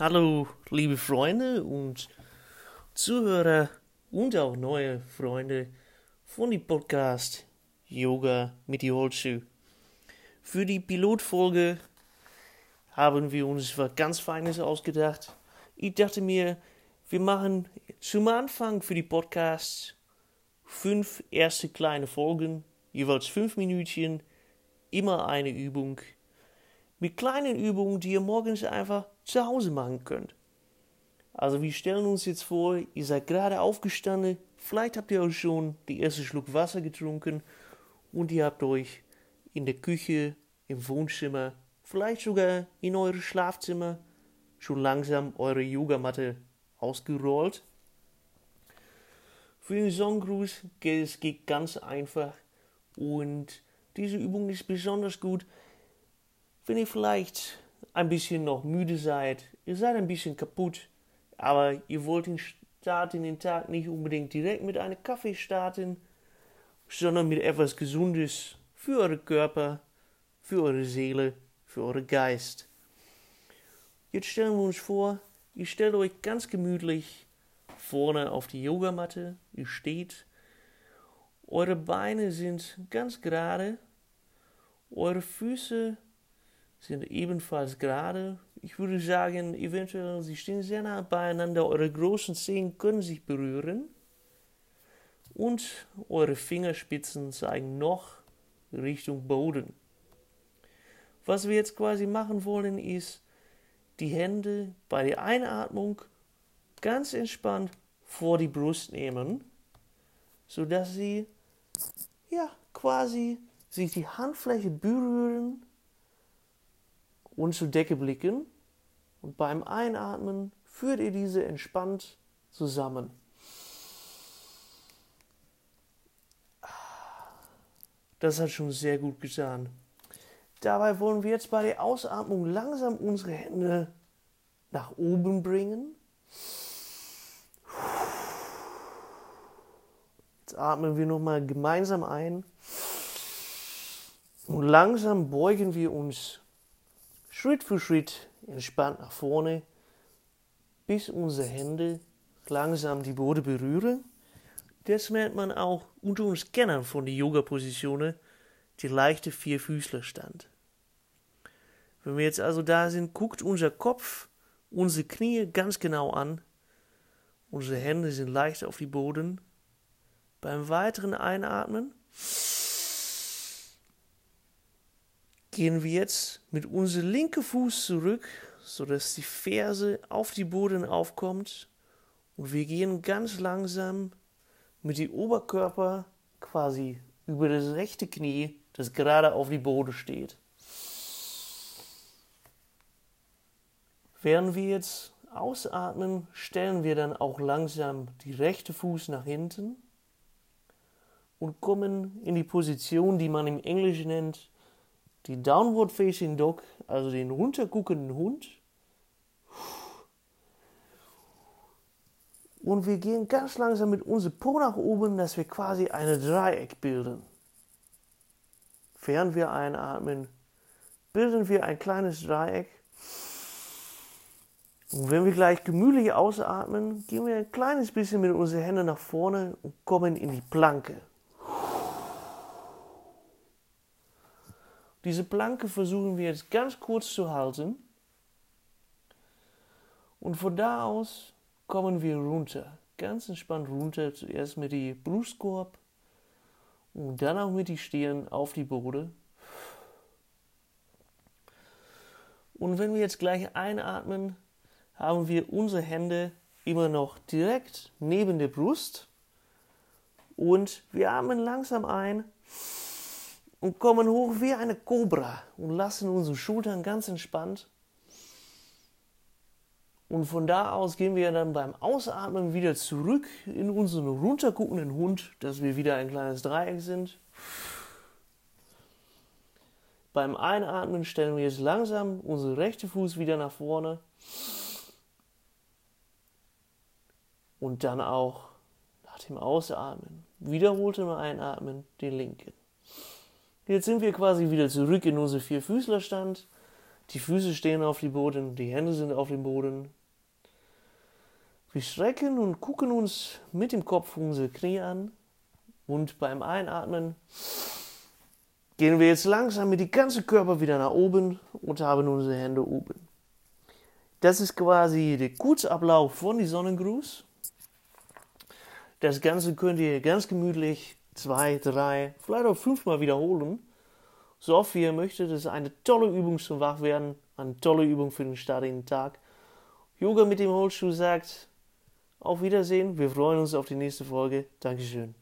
Hallo, liebe Freunde und Zuhörer und auch neue Freunde von dem Podcast Yoga mit die Holzschuh. Für die Pilotfolge haben wir uns was ganz Feines ausgedacht. Ich dachte mir, wir machen zum Anfang für die Podcasts fünf erste kleine Folgen, jeweils fünf Minütchen, immer eine Übung. Mit kleinen Übungen, die ihr morgens einfach zu Hause machen könnt. Also wir stellen uns jetzt vor, ihr seid gerade aufgestanden, vielleicht habt ihr auch schon die erste Schluck Wasser getrunken und ihr habt euch in der Küche, im Wohnzimmer, vielleicht sogar in eurem Schlafzimmer schon langsam eure Yogamatte ausgerollt. Für den Songgruß geht es ganz einfach und diese Übung ist besonders gut, wenn ihr vielleicht ein bisschen noch müde seid, ihr seid ein bisschen kaputt, aber ihr wollt den Start in den Tag nicht unbedingt direkt mit einem Kaffee starten, sondern mit etwas Gesundes für euren Körper, für eure Seele, für euren Geist. Jetzt stellen wir uns vor, ihr stellt euch ganz gemütlich vorne auf die Yogamatte, ihr steht, eure Beine sind ganz gerade, eure Füße sind ebenfalls gerade. Ich würde sagen, eventuell, sie stehen sehr nah beieinander. Eure großen Zehen können sich berühren. Und eure Fingerspitzen zeigen noch Richtung Boden. Was wir jetzt quasi machen wollen, ist die Hände bei der Einatmung ganz entspannt vor die Brust nehmen, sodass sie ja quasi sich die Handfläche berühren und zur Decke blicken. Und beim Einatmen führt ihr diese entspannt zusammen. Das hat schon sehr gut getan. Dabei wollen wir jetzt bei der Ausatmung langsam unsere Hände nach oben bringen. Jetzt atmen wir nochmal gemeinsam ein. Und langsam beugen wir uns Schritt für Schritt entspannt nach vorne, bis unsere Hände langsam die Boden berühren. Das merkt man auch unter uns Kennern von den Yoga-Positionen, die leichte Vierfüßlerstand. Wenn wir jetzt also da sind, guckt unser Kopf unsere Knie ganz genau an. Unsere Hände sind leicht auf die Boden. Beim weiteren Einatmen gehen wir jetzt mit unserem linken Fuß zurück, sodass die Ferse auf die Boden aufkommt. Und wir gehen ganz langsam mit dem Oberkörper quasi über das rechte Knie, das gerade auf die Boden steht. Während wir jetzt ausatmen, stellen wir dann auch langsam die rechte Fuß nach hinten und kommen in die Position, die man im Englischen nennt die Downward Facing Dog, also den runterguckenden Hund. Und wir gehen ganz langsam mit unserem Po nach oben, dass wir quasi ein Dreieck bilden. Während wir einatmen, bilden wir ein kleines Dreieck. Und wenn wir gleich gemütlich ausatmen, gehen wir ein kleines bisschen mit unseren Händen nach vorne und kommen in die Planke. Diese Planke versuchen wir jetzt ganz kurz zu halten. Und von da aus kommen wir runter. Ganz entspannt runter. Zuerst mit dem Brustkorb und dann auch mit die Stirn auf die Boden. Und wenn wir jetzt gleich einatmen, haben wir unsere Hände immer noch direkt neben der Brust. Und wir atmen langsam ein und kommen hoch wie eine Kobra und lassen unsere Schultern ganz entspannt. Und von da aus gehen wir dann beim Ausatmen wieder zurück in unseren runterguckenden Hund, dass wir wieder ein kleines Dreieck sind. Beim Einatmen stellen wir jetzt langsam unseren rechten Fuß wieder nach vorne. Und dann auch nach dem Ausatmen, wiederholtem Einatmen, den linken. Jetzt sind wir quasi wieder zurück in unseren Vierfüßlerstand. Die Füße stehen auf dem Boden, die Hände sind auf dem Boden. Wir strecken und gucken uns mit dem Kopf unsere Knie an. Und beim Einatmen gehen wir jetzt langsam mit dem ganzen Körper wieder nach oben und haben unsere Hände oben. Das ist quasi der Kurzablauf von die Sonnengruß. Das Ganze könnt ihr ganz gemütlich zwei, drei, vielleicht auch fünfmal wiederholen. So oft wie ihr möchtet. Das ist eine tolle Übung zum Wachwerden. Eine tolle Übung für den den Tag. Yoga mit dem Holzschuh sagt auf Wiedersehen. Wir freuen uns auf die nächste Folge. Dankeschön.